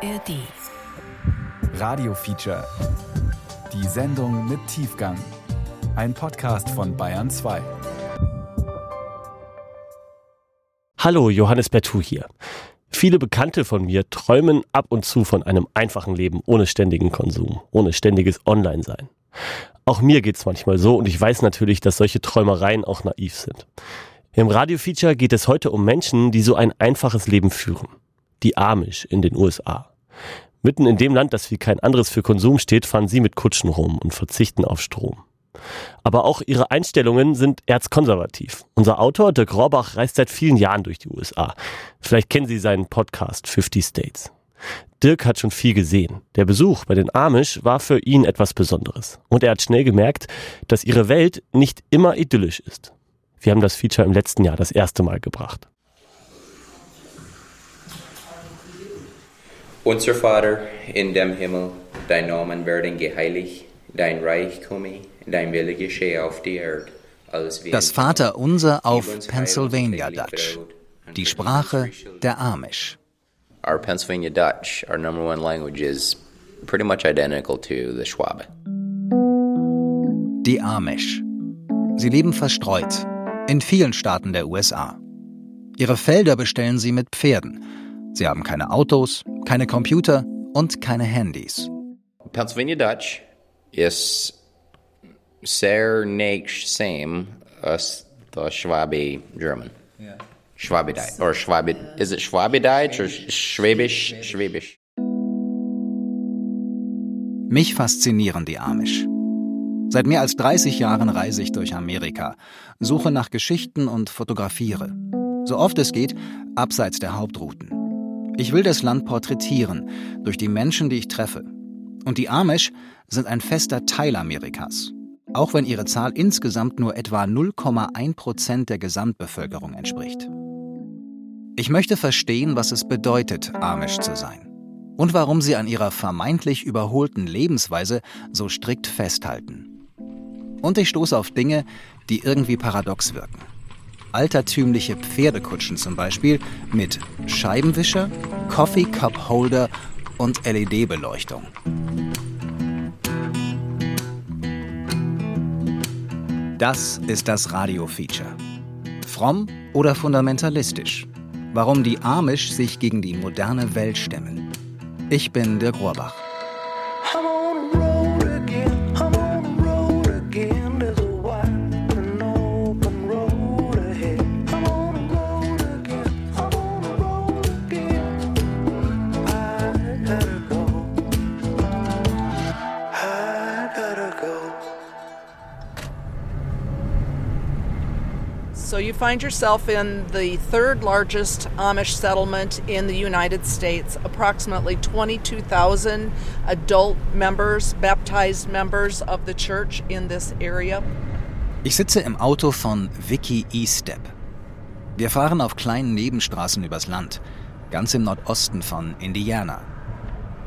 ARD. Radio Feature. Die Sendung mit Tiefgang. Ein Podcast von Bayern 2. Hallo, Johannes Bertou hier. Viele Bekannte von mir träumen ab und zu von einem einfachen Leben ohne ständigen Konsum, ohne ständiges Online-Sein. Auch mir geht's manchmal so und ich weiß natürlich, dass solche Träumereien auch naiv sind. Im Radio-Feature geht es heute um Menschen, die so ein einfaches Leben führen. Die Amish in den USA. Mitten in dem Land, das wie kein anderes für Konsum steht, fahren sie mit Kutschen rum und verzichten auf Strom. Aber auch ihre Einstellungen sind erzkonservativ. Unser Autor Dirk Rohrbach reist seit vielen Jahren durch die USA. Vielleicht kennen Sie seinen Podcast 50 States. Dirk hat schon viel gesehen. Der Besuch bei den Amish war für ihn etwas Besonderes. Und er hat schnell gemerkt, dass ihre Welt nicht immer idyllisch ist. Wir haben das Feature im letzten Jahr das erste Mal gebracht. Unser Vater in dem Himmel, dein Namen werden geheiligt, dein Reich komme, dein Wille geschehe auf die Erde. Das Vaterunser auf Pennsylvania Dutch, die Sprache der Amish. Our Pennsylvania Dutch, our number one language, is pretty much identical to the Schwabe. Die Amish. Sie leben verstreut in vielen Staaten der USA. Ihre Felder bestellen sie mit Pferden. Sie haben keine Autos, keine Computer und keine Handys. Pennsylvania Dutch is sehr nicht same as the Schwabe German. Yeah. Schwabideutsch. Or Schwabi, is it Schwabideutsch or Schwäbisch? Schwäbisch. Mich faszinieren die Amish. Seit mehr als 30 Jahren reise ich durch Amerika, suche nach Geschichten und fotografiere. So oft es geht, abseits der Hauptrouten. Ich will das Land porträtieren, durch die Menschen, die ich treffe. Und die Amish sind ein fester Teil Amerikas, auch wenn ihre Zahl insgesamt nur etwa 0,1 Prozent der Gesamtbevölkerung entspricht. Ich möchte verstehen, was es bedeutet, Amish zu sein und warum sie an ihrer vermeintlich überholten Lebensweise so strikt festhalten. Und ich stoße auf Dinge, die irgendwie paradox wirken altertümliche Pferdekutschen zum Beispiel mit Scheibenwischer, Coffee Cup Holder und LED-Beleuchtung. Das ist das Radio-Feature. Fromm oder fundamentalistisch? Warum die Amish sich gegen die moderne Welt stemmen. Ich bin Dirk Rohrbach. So you find yourself in the third largest Amish settlement in the United States, approximately 22,000 adult members, baptized members of the church in this area. Ich sitze im Auto von Vicky E-Step. Wir fahren auf kleinen Nebenstraßen übers Land, ganz im Nordosten von Indiana.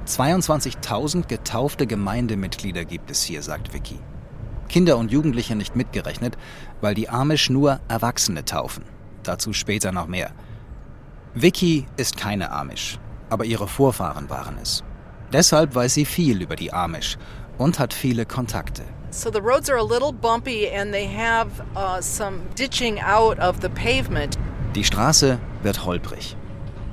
22.000 getaufte Gemeindemitglieder gibt es hier, sagt Vicky. Kinder und Jugendliche nicht mitgerechnet, weil die Amish nur Erwachsene taufen. Dazu später noch mehr. Vicky ist keine Amish, aber ihre Vorfahren waren es. Deshalb weiß sie viel über die Amish und hat viele Kontakte. So the roads are a little bumpy and they have uh, some ditching out of the pavement. Die Straße wird holprig.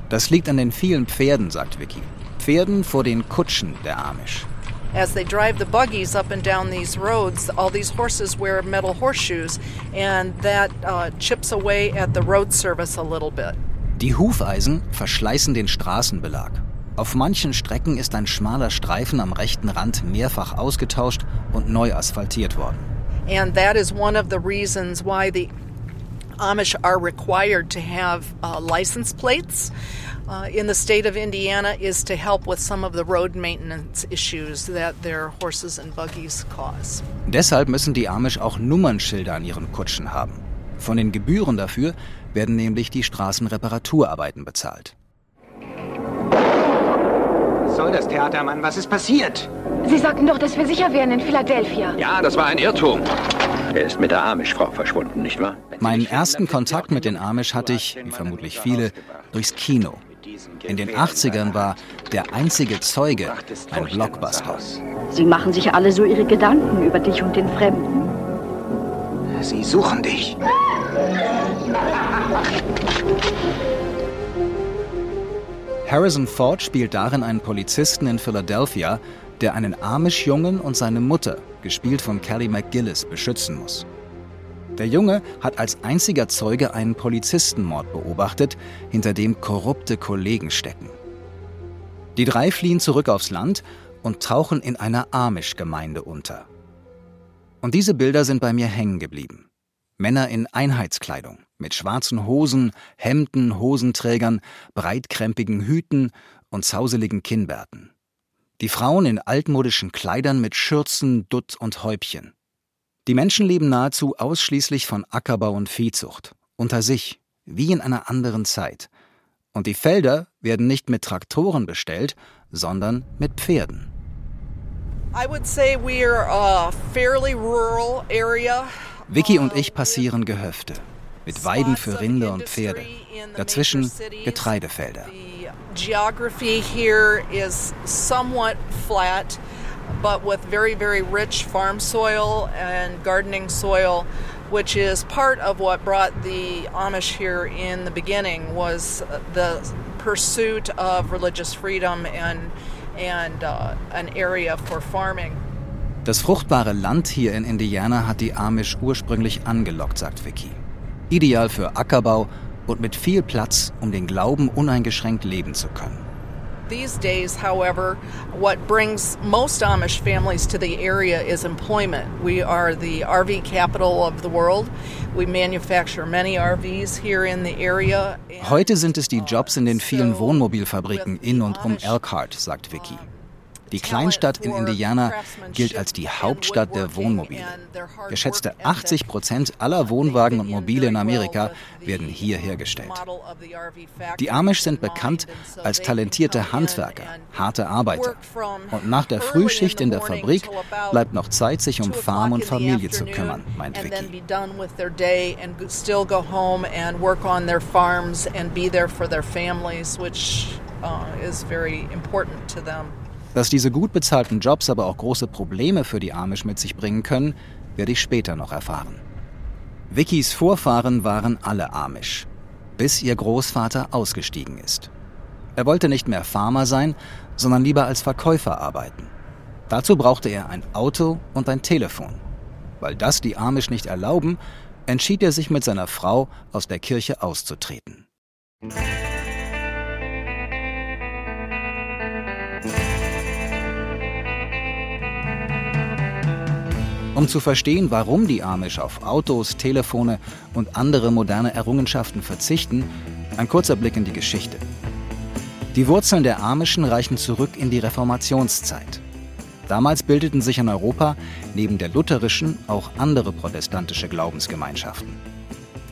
Das liegt an den vielen Pferden, sagt Vicky. Pferden vor den Kutschen der Amish. As they drive the buggies up and down these roads, all these horses wear metal horseshoes, and that uh, chips away at the road service a little bit. Die Hufeisen verschleißen den Straßenbelag. Auf manchen Strecken ist ein schmaler Streifen am rechten Rand mehrfach ausgetauscht und neu asphaltiert worden. And that is one of the reasons why the Amish are required to have uh, license plates. Uh, in the state of Indiana is to help with some of the road maintenance issues that their horses and buggies cause. Deshalb müssen die Amish auch Nummernschilder an ihren Kutschen haben. Von den Gebühren dafür werden nämlich die Straßenreparaturarbeiten bezahlt. Was soll das Theater, Mann? Was ist passiert? Sie sagten doch, dass wir sicher wären in Philadelphia. Ja, das war ein Irrtum. Er ist mit der Amish-Frau verschwunden, nicht wahr? Meinen ersten Kontakt mit den Amish hatte ich, wie vermutlich viele, durchs Kino. In den 80ern war Der einzige Zeuge ein Blockbuster. Sie machen sich alle so ihre Gedanken über dich und den Fremden. Sie suchen dich. Harrison Ford spielt darin einen Polizisten in Philadelphia, der einen Amish-Jungen und seine Mutter, gespielt von Kelly McGillis, beschützen muss. Der Junge hat als einziger Zeuge einen Polizistenmord beobachtet, hinter dem korrupte Kollegen stecken. Die drei fliehen zurück aufs Land und tauchen in einer Amish-Gemeinde unter. Und diese Bilder sind bei mir hängen geblieben. Männer in Einheitskleidung, mit schwarzen Hosen, Hemden, Hosenträgern, breitkrempigen Hüten und zauseligen Kinnbärten. Die Frauen in altmodischen Kleidern mit Schürzen, Dutt und Häubchen. Die Menschen leben nahezu ausschließlich von Ackerbau und Viehzucht, unter sich, wie in einer anderen Zeit. Und die Felder werden nicht mit Traktoren bestellt, sondern mit Pferden. Vicky und ich passieren Gehöfte mit Weiden für Rinder und Pferde. Dazwischen Getreidefelder. Geography here is somewhat flat, but with very, very rich farm soil and gardening soil, which is part of what brought the Amish here in the beginning was the pursuit of religious freedom and and uh, an area for farming. Das fruchtbare Land hier in Indiana hat die Amish ursprünglich angelockt, sagt Vicky. Ideal für Ackerbau und mit viel Platz, um den Glauben uneingeschränkt leben zu können. These days, however, what brings most Amish families to the area is employment. We are the RV capital of the world. We manufacture many RVs here in the area. Heute sind es die Jobs in den vielen Wohnmobilfabriken in und um Elkhart, sagt Vicky. Die Kleinstadt in Indiana gilt als die Hauptstadt der Wohnmobile. Geschätzte 80 Prozent aller Wohnwagen und Mobile in Amerika werden hier hergestellt. Die Amish sind bekannt als talentierte Handwerker, harte Arbeiter. Und nach der Frühschicht in der Fabrik bleibt noch Zeit, sich um Farm und Familie zu kümmern, meint Vicky. Uh, is very important to them. Dass diese gut bezahlten Jobs aber auch große Probleme für die Amish mit sich bringen können, werde ich später noch erfahren. Vickys Vorfahren waren alle Amish, bis ihr Großvater ausgestiegen ist. Er wollte nicht mehr Farmer sein, sondern lieber als Verkäufer arbeiten. Dazu brauchte er ein Auto und ein Telefon. Weil das die Amish nicht erlauben, entschied er sich mit seiner Frau aus der Kirche auszutreten. Um zu verstehen, warum die Amish auf Autos, Telefone und andere moderne Errungenschaften verzichten, ein kurzer Blick in die Geschichte. Die Wurzeln der Amischen reichen zurück in die Reformationszeit. Damals bildeten sich in Europa neben der lutherischen auch andere protestantische Glaubensgemeinschaften.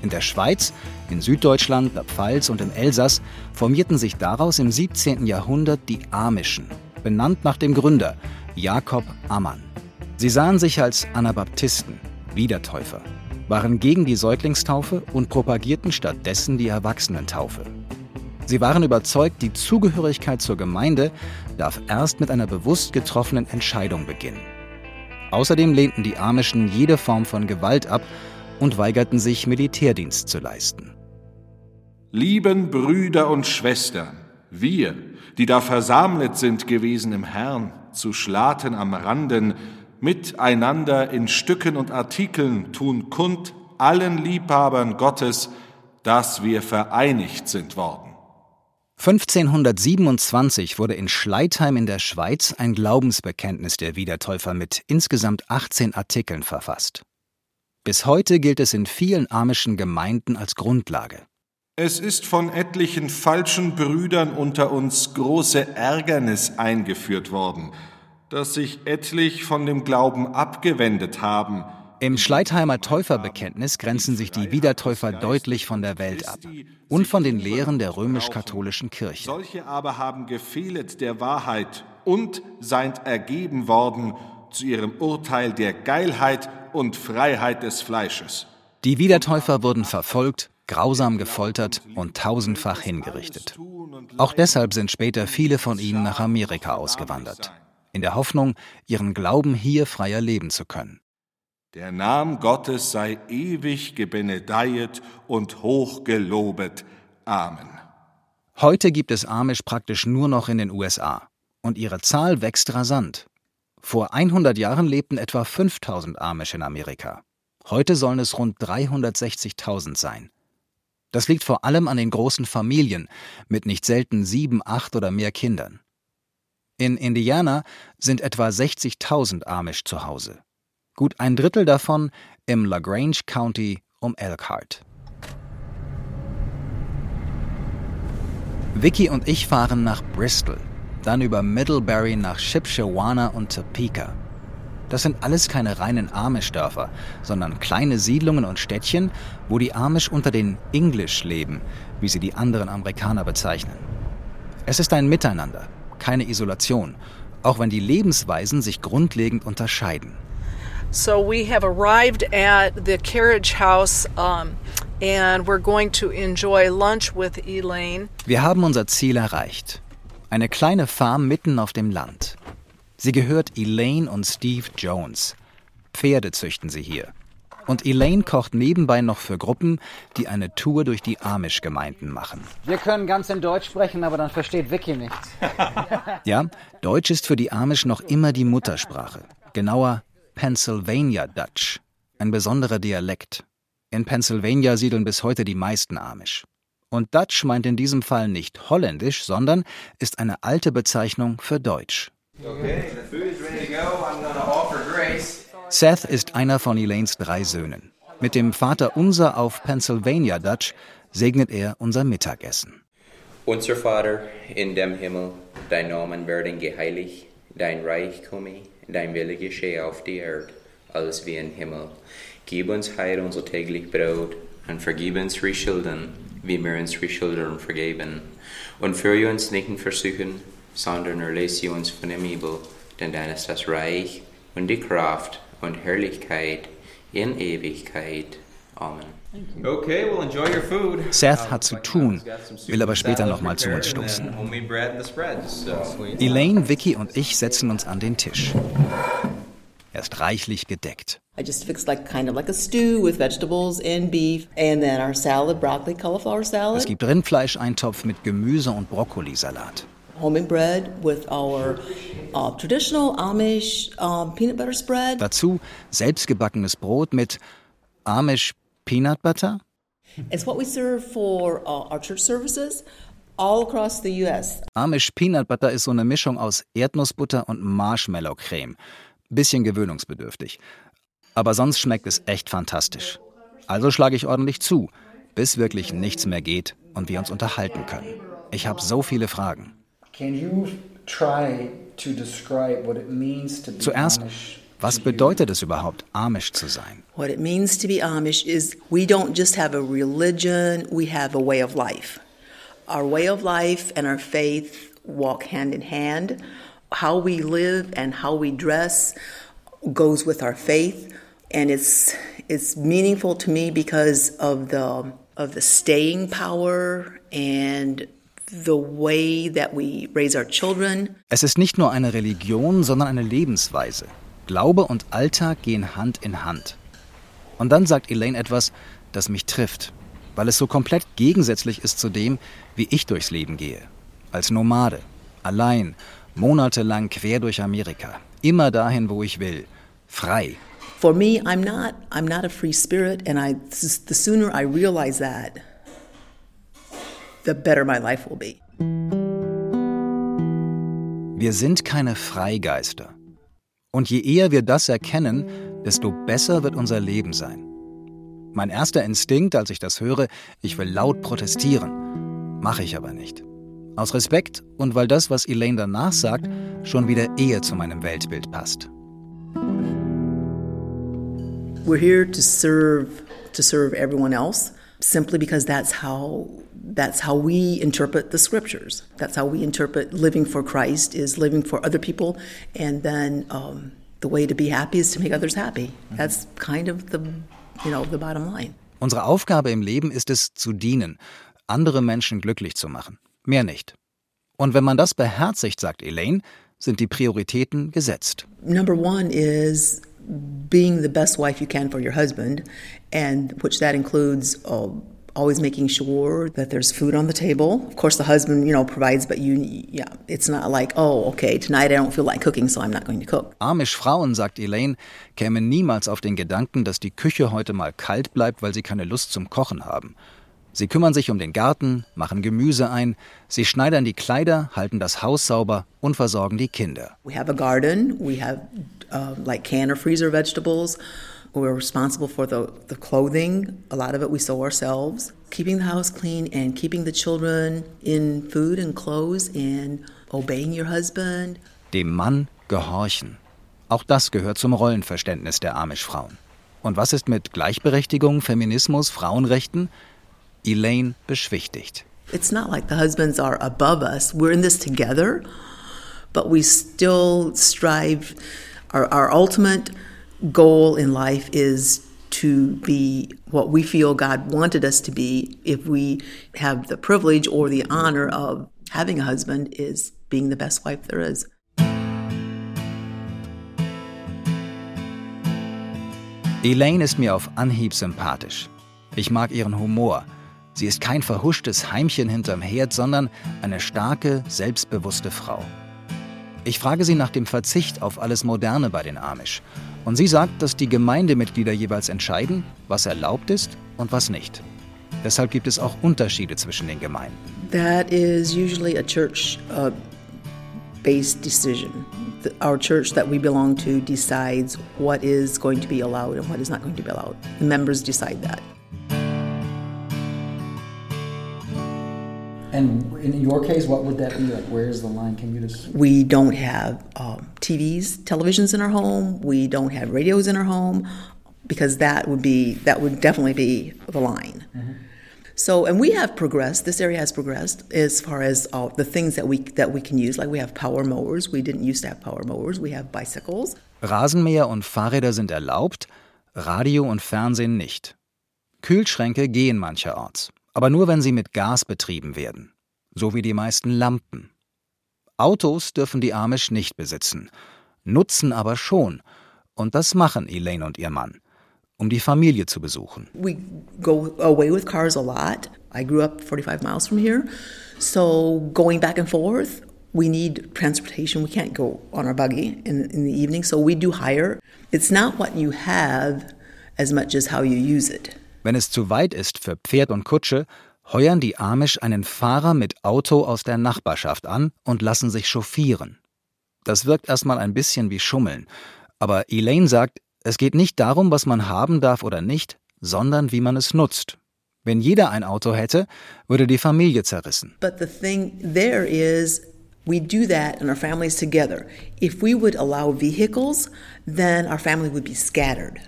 In der Schweiz, in Süddeutschland, der Pfalz und im Elsass formierten sich daraus im 17. Jahrhundert die Amischen, benannt nach dem Gründer Jakob Ammann. Sie sahen sich als Anabaptisten, Wiedertäufer, waren gegen die Säuglingstaufe und propagierten stattdessen die Erwachsenentaufe. Sie waren überzeugt, die Zugehörigkeit zur Gemeinde darf erst mit einer bewusst getroffenen Entscheidung beginnen. Außerdem lehnten die Amischen jede Form von Gewalt ab und weigerten sich, Militärdienst zu leisten. Lieben Brüder und Schwestern, wir, die da versammelt sind gewesen im Herrn, zu Schlaten am Randen, miteinander in Stücken und Artikeln tun kund allen Liebhabern Gottes, dass wir vereinigt sind worden. 1527 wurde in Schleitheim in der Schweiz ein Glaubensbekenntnis der Wiedertäufer mit insgesamt 18 Artikeln verfasst. Bis heute gilt es in vielen amischen Gemeinden als Grundlage. Es ist von etlichen falschen Brüdern unter uns große Ärgernis eingeführt worden, dass sich etlich von dem Glauben abgewendet haben. Im Schleitheimer Täuferbekenntnis grenzen sich die Wiedertäufer deutlich von der Welt ab und von den Lehren der römisch-katholischen Kirche. Solche aber haben gefehlet der Wahrheit und seid ergeben worden zu ihrem Urteil der Geilheit und Freiheit des Fleisches. Die Wiedertäufer wurden verfolgt grausam gefoltert und tausendfach hingerichtet. Auch deshalb sind später viele von ihnen nach Amerika ausgewandert, in der Hoffnung, ihren Glauben hier freier leben zu können. Der Name Gottes sei ewig gebenedeiet und hochgelobet. Amen. Heute gibt es Amish praktisch nur noch in den USA und ihre Zahl wächst rasant. Vor 100 Jahren lebten etwa 5000 Amish in Amerika. Heute sollen es rund 360.000 sein. Das liegt vor allem an den großen Familien mit nicht selten sieben, acht oder mehr Kindern. In Indiana sind etwa 60.000 Amish zu Hause. Gut ein Drittel davon im LaGrange County um Elkhart. Vicky und ich fahren nach Bristol, dann über Middlebury nach Shipshewana und Topeka. Das sind alles keine reinen Amish-Dörfer, sondern kleine Siedlungen und Städtchen, wo die Amish unter den English leben, wie sie die anderen Amerikaner bezeichnen. Es ist ein Miteinander, keine Isolation, auch wenn die Lebensweisen sich grundlegend unterscheiden. So we have arrived at the carriage house um, and we're going to enjoy lunch with Elaine. Wir haben unser Ziel erreicht. Eine kleine Farm mitten auf dem Land. Sie gehört Elaine und Steve Jones. Pferde züchten sie hier. Und Elaine kocht nebenbei noch für Gruppen, die eine Tour durch die Amish-Gemeinden machen. Wir können ganz in Deutsch sprechen, aber dann versteht Vicky nichts. ja, Deutsch ist für die Amish noch immer die Muttersprache. Genauer Pennsylvania Dutch, ein besonderer Dialekt. In Pennsylvania siedeln bis heute die meisten Amish. Und Dutch meint in diesem Fall nicht holländisch, sondern ist eine alte Bezeichnung für Deutsch. Seth ist einer von Elaines drei Söhnen. Mit dem Vater unser auf Pennsylvania Dutch segnet er unser Mittagessen. Unser Vater in dem Himmel, dein Namen werden geheiligt, dein Reich komme, dein Wille geschehe auf der Erde, alles wie im Himmel. Gib uns heute unser täglich Brot und vergib uns unsere Schulden, wie wir unsere Schulden vergeben. Und führe uns nicht in Versuchen, sondern erlöse uns von dem Übel, denn dein ist das Reich und die Kraft und Herrlichkeit in Ewigkeit. Amen. Okay, well enjoy your food. Seth hat zu tun, will aber später nochmal zu uns stoßen. Elaine, Vicky und ich setzen uns an den Tisch. Er ist reichlich gedeckt. I just fixed like kind of like a stew with vegetables and beef and then our salad, broccoli, cauliflower salad. Es gibt Rindfleischeintopf mit Gemüse und Brokkolisalat. Homemade bread with our uh, traditional Amish uh, peanut butter spread. Dazu selbstgebackenes Brot mit Amish peanut butter? It's what we serve for uh, our church services all across the US. Amish Peanut Butter ist so eine Mischung aus Erdnussbutter und Marshmallow-Creme. Bisschen gewöhnungsbedürftig. Aber sonst schmeckt es echt fantastisch. Also schlage ich ordentlich zu, bis wirklich nichts mehr geht und wir uns unterhalten können. Ich habe so viele Fragen. Zuerst, was bedeutet es überhaupt, Amish zu sein? What it means to be Amish is we don't just have a religion, we have a way of life. Our way of life and our faith walk hand in hand. How we live and how we dress goes with our faith, and it's it's meaningful to me because of the of the staying power and the way that we raise our children. Es ist nicht nur eine Religion, sondern eine Lebensweise. Glaube und Alltag gehen Hand in Hand. Und dann sagt Elaine etwas, das mich trifft, weil es so komplett gegensätzlich ist zu dem, wie ich durchs Leben gehe. Als Nomade, allein, monatelang quer durch Amerika, immer dahin, wo ich will, frei. For me, I'm not, I'm not a free spirit, and I, the sooner I realize that, the better my life will be. Wir sind keine Freigeister. Und je eher wir das erkennen, desto besser wird unser Leben sein. Mein erster Instinkt, als ich das höre, ich will laut protestieren. Mache ich aber nicht. Aus Respekt und weil das, was Elaine danach sagt, schon wieder eher zu meinem Weltbild passt. We're here to serve to serve everyone else simply because that's how that's how we interpret the scriptures. That's how we interpret living for Christ is living for other people, and then um, the way to be happy is to make others happy. That's kind of the, you know, the bottom line. Unsere Aufgabe im Leben ist es, zu dienen, andere Menschen glücklich zu machen. Mehr nicht. Und wenn man das beherzigt, sagt Elaine, sind die Prioritäten gesetzt. Number one is being the best wife you can for your husband, and which that includes uh, always making sure that there's food on the table. Of course, the husband, you know, provides, but you, yeah, it's not like, oh, okay, tonight I don't feel like cooking, so I'm not going to cook. Amish Frauen, sagt Elaine, kämen niemals auf den Gedanken, dass die Küche heute mal kalt bleibt, weil sie keine Lust zum Kochen haben. Sie kümmern sich um den Garten, machen Gemüse ein, sie schneidern die Kleider, halten das Haus sauber und versorgen die Kinder. We have a garden, we have uh, like can or freezer vegetables. We're responsible for the, the clothing. A lot of it we sew ourselves. Keeping the house clean and keeping the children in food and clothes and obeying your husband. Dem Mann gehorchen. Auch das gehört zum Rollenverständnis der Amish-Frauen. Und was ist mit Gleichberechtigung, Feminismus, Frauenrechten? Elaine beschwichtigt. It's not like the husbands are above us. We're in this together, but we still strive. Our, our ultimate goal in life is to be what we feel God wanted us to be if we have the privilege or the honor of having a husband is being the best wife there is. Elaine ist mir auf Anhieb sympathisch. Ich mag ihren Humor. Sie ist kein verhuschtes Heimchen hinterm Herd, sondern eine starke, selbstbewusste Frau. Ich frage sie nach dem Verzicht auf alles Moderne bei den Amish. Und sie sagt, dass die Gemeindemitglieder jeweils entscheiden, was erlaubt ist und was nicht. Deshalb gibt es auch Unterschiede zwischen den Gemeinden. That is usually a church uh, based decision. The, our church that we belong to decides what is going to be allowed and what is not going to be allowed. The members decide that. And in your case, what would that be? Like, where's the line? Can you just? We don't have um, TVs, televisions in our home. We don't have radios in our home because that would be that would definitely be the line. Mm-hmm. So, and we have progressed. This area has progressed as far as uh, the things that we that we can use. Like we have power mowers. We didn't used to have power mowers. We have bicycles. Rasenmäher und Fahrräder sind erlaubt, Radio und Fernsehen nicht. Kühlschränke gehen mancherorts aber nur wenn sie mit Gas betrieben werden, so wie die meisten Lampen. Autos dürfen die Amish nicht besitzen, nutzen aber schon, und das machen Elaine und ihr Mann, um die Familie zu besuchen. We go away with cars a lot. I grew up 45 miles from here, so going back and forth we need transportation. We can't go on our buggy in, in, the evening, so we do hire. It's not what you have as much as how you use it. Wenn es zu weit ist für Pferd und Kutsche, heuern die Amish einen Fahrer mit Auto aus der Nachbarschaft an und lassen sich chauffieren. Das wirkt erstmal ein bisschen wie Schummeln, aber Elaine sagt, es geht nicht darum, was man haben darf oder nicht, sondern wie man es nutzt. Wenn jeder ein Auto hätte, würde die Familie zerrissen. But the thing there is we do that in our families together. If we would allow vehicles, then our family would be scattered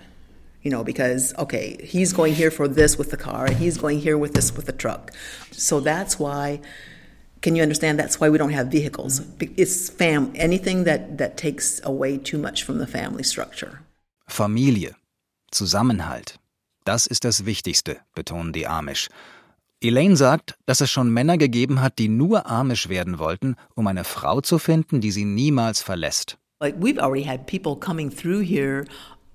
you know, because, okay, he's going here for this with the car, and he's going here with this with the truck. So that's why, can you understand? That's why we don't have vehicles. It's fam anything that, that takes away too much from the family structure. Familie, Zusammenhalt. Das ist das Wichtigste, betonen die Amish. Elaine sagt, dass es schon Männer gegeben hat, die nur Amish werden wollten, um eine Frau zu finden, die sie niemals verlässt. Like we've already had people coming through here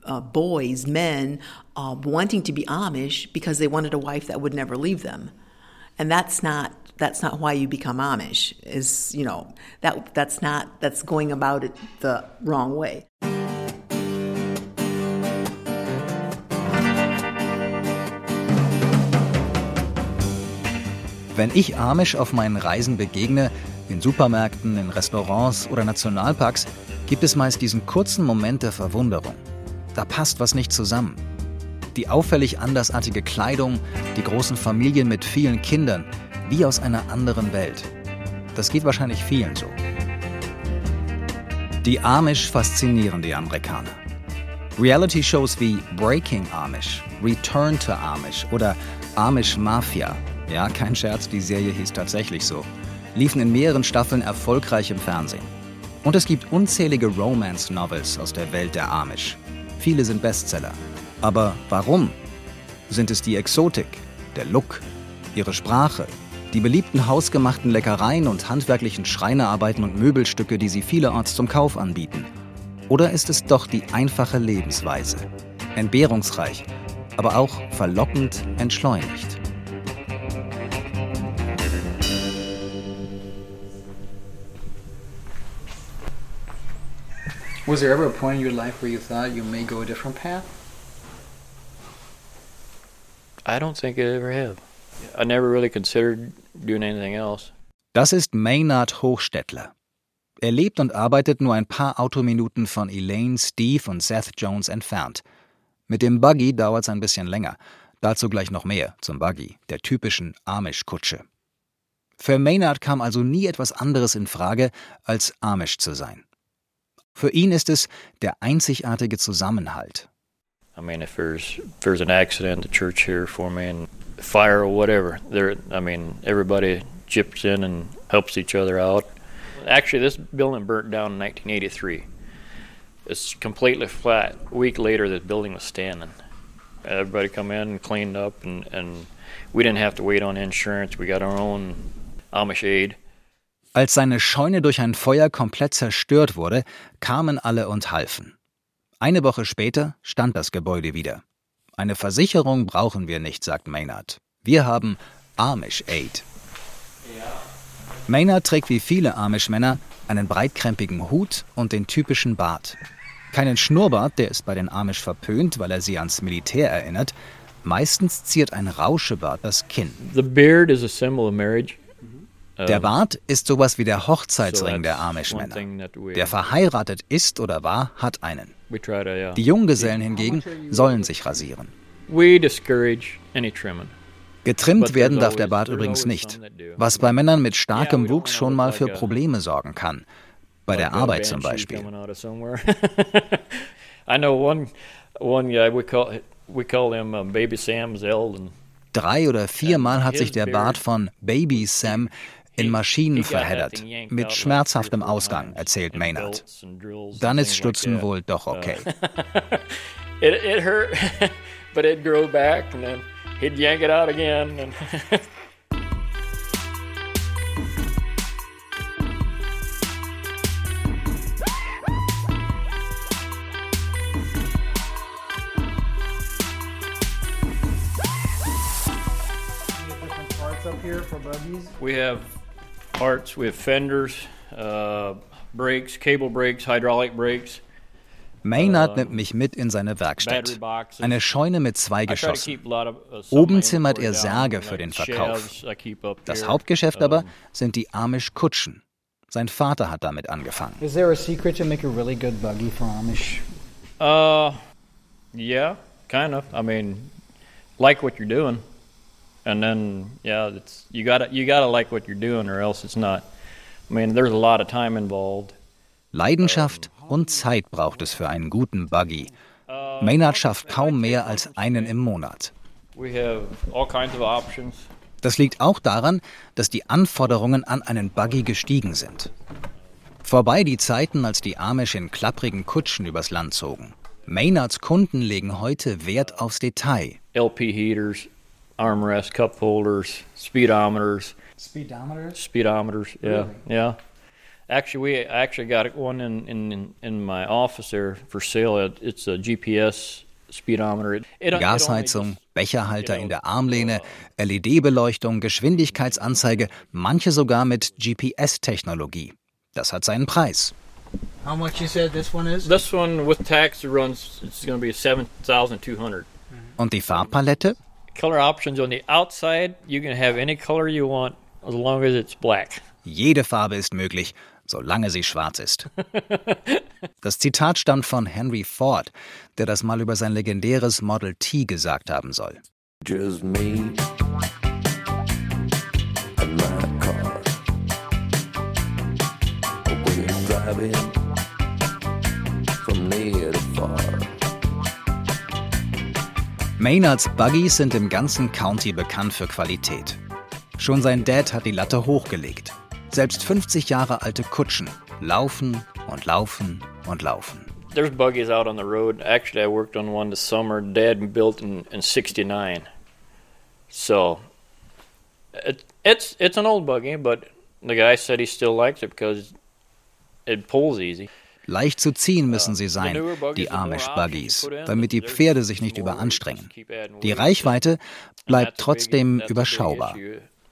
uh, boys, men, uh, wanting to be Amish because they wanted a wife that would never leave them, and that's not that's not why you become Amish. Is you know that that's not that's going about it the wrong way. Wenn ich Amish auf meinen Reisen begegne, in Supermärkten, in Restaurants oder Nationalparks, gibt es meist diesen kurzen Moment der Verwunderung. Da passt was nicht zusammen. Die auffällig andersartige Kleidung, die großen Familien mit vielen Kindern, wie aus einer anderen Welt. Das geht wahrscheinlich vielen so. Die Amish faszinieren die Amerikaner. Reality-Shows wie Breaking Amish, Return to Amish oder Amish Mafia, ja, kein Scherz, die Serie hieß tatsächlich so, liefen in mehreren Staffeln erfolgreich im Fernsehen. Und es gibt unzählige Romance-Novels aus der Welt der Amish. Viele sind Bestseller. Aber warum? Sind es die Exotik, der Look, ihre Sprache, die beliebten hausgemachten Leckereien und handwerklichen Schreinerarbeiten und Möbelstücke, die sie vielerorts zum Kauf anbieten? Oder ist es doch die einfache Lebensweise? Entbehrungsreich, aber auch verlockend entschleunigt. Was there ever a point in your life where you thought you may go a different path? I don't think I ever have. I never really considered doing anything else. Das ist Maynard Hochstädtler. Er lebt und arbeitet nur ein paar Autominuten von Elaine, Steve und Seth Jones entfernt. Mit dem Buggy dauert es ein bisschen länger. Dazu gleich noch mehr zum Buggy, der typischen Amish-Kutsche. Für Maynard kam also nie etwas anderes in Frage, als Amish zu sein. Für ihn ist es der einzigartige Zusammenhalt. I mean, if there's if there's an accident, the church here for me, and fire or whatever, there. I mean, everybody chips in and helps each other out. Actually, this building burnt down in 1983. It's completely flat. A week later, the building was standing. Everybody come in and cleaned up, and, and we didn't have to wait on insurance. We got our own Amish aid. Als seine Scheune durch ein Feuer komplett zerstört wurde, kamen alle und halfen. Eine Woche später stand das Gebäude wieder. Eine Versicherung brauchen wir nicht, sagt Maynard. Wir haben Amish Aid. Maynard trägt wie viele Amish-Männer einen breitkrempigen Hut und den typischen Bart. Keinen Schnurrbart, der ist bei den Amish verpönt, weil er sie ans Militär erinnert. Meistens ziert ein Rauschebart das Kinn. The beard is a symbol of marriage. Der Bart ist sowas wie der Hochzeitsring der Amish-Männer. Wer verheiratet ist oder war, hat einen. Die Junggesellen hingegen sollen sich rasieren. Getrimmt werden darf der Bart übrigens nicht, was bei Männern mit starkem Wuchs schon mal für Probleme sorgen kann. Bei der Arbeit zum Beispiel. Drei oder viermal hat sich der Bart von Baby Sam in Maschinen verheddert, mit schmerzhaftem Ausgang, erzählt Maynard. Dann ist Stutzen wohl doch okay. it, it hurt, but it'd grow back and then he'd yank it out again. And up here for buggies? We have parts, we have fenders, uh, brakes, cable brakes, hydraulic brakes. Maynard nimmt mich mit in seine Werkstatt. Eine Scheune mit zwei Geschossen. Oben zimmert er Särge für den Verkauf. Das Hauptgeschäft aber sind die Amish-Kutschen. Sein Vater hat damit angefangen. Is there a secret to make a really good buggy for Amish? Uh, yeah, kind of. I mean, like what you're doing. And then yeah, it's you gotta you gotta like what you're doing, or else it's not. I mean, there's a lot of time involved. Leidenschaft und Zeit braucht es für einen guten Buggy. Maynard schafft kaum mehr als einen im Monat. Das liegt auch daran, dass die Anforderungen an einen Buggy gestiegen sind. Vorbei die Zeiten, als die Amish in klapprigen Kutschen übers Land zogen. Maynards Kunden legen heute Wert aufs Detail. LP-Heaters, armrests, cup holders, speedometers. Speedometers? Speedometers, yeah, Really? yeah. Actually, we actually got one in, in, in my office there for sale. It, it's a GPS speedometer. It, it, it only Gasheizung, Becherhalter in der Armlehne, LED-Beleuchtung, Geschwindigkeitsanzeige, manche sogar mit GPS-Technologie. Das hat seinen Preis. How much you said this one is? This one with tax runs, it's going to be 7200 Und die Farbpalette? Color options on the outside, you can have any color you want as long as it's black. Jede Farbe ist möglich, solange sie schwarz ist. Das Zitat stammt von Henry Ford, der das mal über sein legendäres Model T gesagt haben soll. Just me and my car. We're driving Maynards Buggies sind im ganzen County bekannt für Qualität. Schon sein Dad hat die Latte hochgelegt. Selbst 50 Jahre alte Kutschen laufen und laufen und laufen. There's buggies out on the road. Actually, I worked on one this summer. Dad built in, in '69, so it, it's it's an old buggy, but the guy said he still likes it because it pulls easy. Leicht zu ziehen müssen sie sein, die Amish-Buggies, damit die Pferde sich nicht überanstrengen. Die Reichweite bleibt trotzdem überschaubar.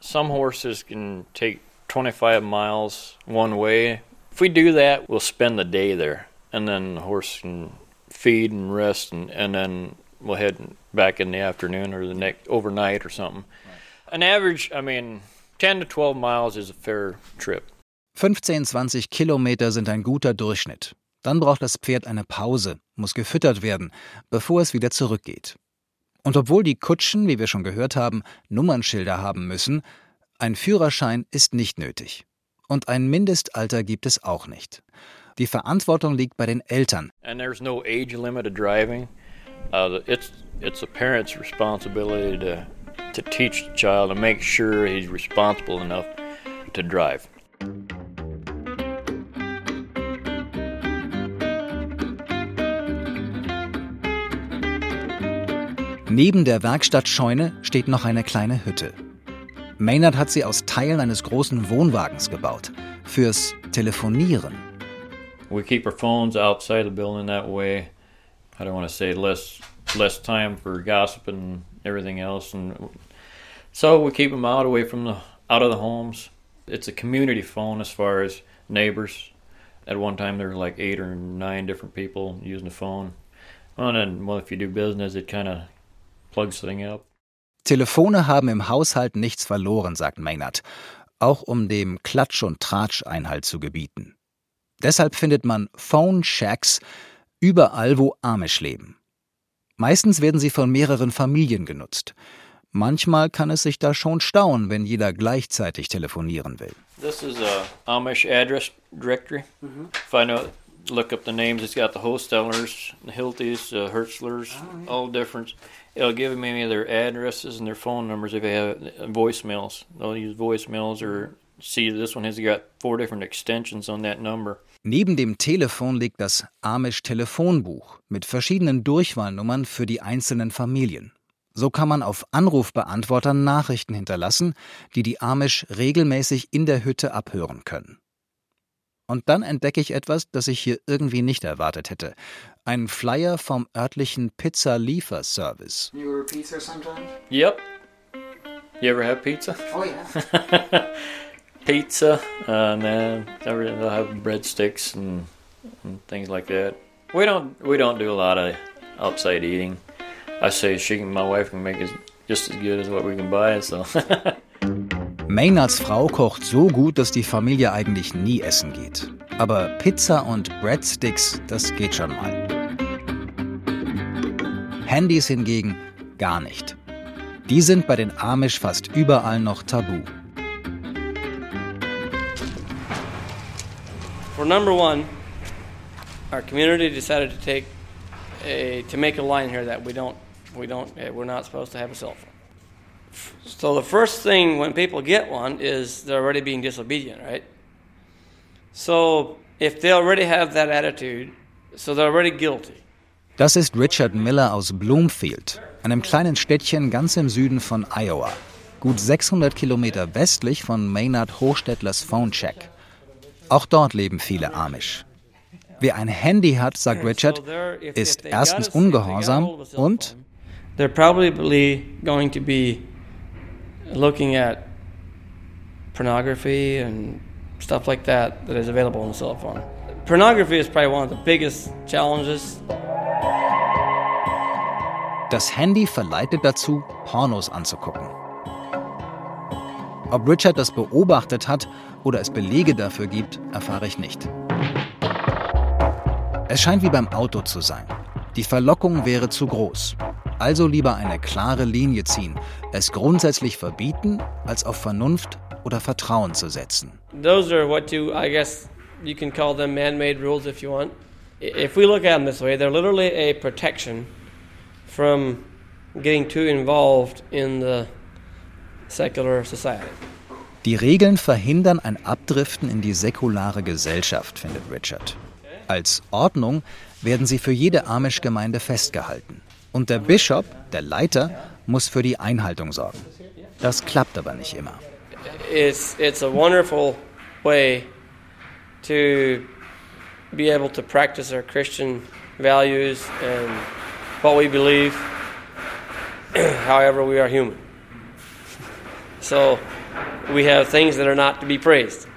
Some horses can take 25 miles one way. If we do that, we'll spend the day there, and then the horse can feed and rest, and, and then we'll head back in the afternoon or the next overnight or something. An average, I mean, 10 to 12 miles is a fair trip. 15, 20 Kilometer sind ein guter Durchschnitt. Dann braucht das Pferd eine Pause, muss gefüttert werden, bevor es wieder zurückgeht. Und obwohl die Kutschen, wie wir schon gehört haben, Nummernschilder haben müssen, ein Führerschein ist nicht nötig. Und ein Mindestalter gibt es auch nicht. Die Verantwortung liegt bei den Eltern. And there's no age limit of driving. Uh, it's it's a parent's responsibility to to teach the child and make sure he's responsible enough to drive. Neben der Werkstattscheune steht noch eine kleine Hütte. Maynard hat sie aus Teilen eines großen Wohnwagens gebaut. Fürs Telefonieren. We keep our phones outside the building that way. I don't want to say less less time for gossip and everything else, and so we keep them out away from the out of the homes. It's a community phone as far as neighbors. At one time, there were like eight or nine different people using the phone. And then, well, if you do business, it kind of plugs the thing up. Telefone haben im Haushalt nichts verloren, sagt Maynard, auch um dem Klatsch- und Tratsch Einhalt zu gebieten. Deshalb findet man Phone Shacks überall, wo Amish leben. Meistens werden sie von mehreren Familien genutzt. Manchmal kann es sich da schon stauen, wenn jeder gleichzeitig telefonieren will. This is a Amish address directory. Mhm. If I know, look up the names, it's got the Hostellers, the Hilties, the Hertzlers, all different. It'll give me their addresses and their phone numbers if they have voicemails. They'll use voicemails or see this one has got four different extensions on that number. Neben dem Telefon liegt das Amish Telefonbuch mit verschiedenen Durchwahlnummern für die einzelnen Familien. So kann man auf Anrufbeantwortern Nachrichten hinterlassen, die die Amish regelmäßig in der Hütte abhören können. Und dann entdecke ich etwas, das ich hier irgendwie nicht erwartet hätte. Ein Flyer vom örtlichen Pizza-Lieferservice. You order pizza sometimes? Yep. You ever have pizza? Oh yeah. pizza, and then they'll have breadsticks and, and things like that. We don't we don't do a lot of outside eating. I say she can, my wife can make it just as good as what we can buy. So Maynards Frau kocht so gut, dass die Familie eigentlich nie essen geht. Aber Pizza und Breadsticks, das geht schon mal. Handys hingegen gar nicht. Die sind bei den Amish fast überall noch tabu. For number one, our community decided to take a to make a line here that we don't we don't eh, we're not supposed to have a cell phone. So the first thing when people get one is they're already being disobedient, right? So if they already have that attitude, so they're already guilty. Das ist Richard Miller aus Bloomfield, einem kleinen Städtchen ganz im Süden von Iowa, gut 600 Kilometer westlich von Maynard Hochstettlers Phone Check. Auch dort leben viele Amish. Wer ein Handy hat, sagt Richard, ist erstens ungehorsam und They're probably going to be looking at pornography and stuff like that that is available on the cell phone. Pornography is probably one of the biggest challenges. das Handy verleitet dazu, Pornos anzugucken. Ob Richard das beobachtet hat oder es Belege dafür gibt, erfahre ich nicht. Es scheint wie beim Auto zu sein. Die Verlockung wäre zu groß. Also lieber eine klare Linie ziehen, es grundsätzlich verbieten, als auf Vernunft oder Vertrauen zu setzen. Those are what you, I guess, you can call them man-made rules if you want. If we look at them this way, they're literally a protection from getting too involved in the secular society. Die Regeln verhindern ein Abdriften in die säkulare Gesellschaft, findet Richard. Als Ordnung werden sie für jede Amish-Gemeinde festgehalten. Und der Bischof, der Leiter, muss für die Einhaltung sorgen. Das klappt aber nicht immer. It's, it's a wonderful way to be able to practice our Christian values and what we believe. However, we are human. So we have things that are not to be praised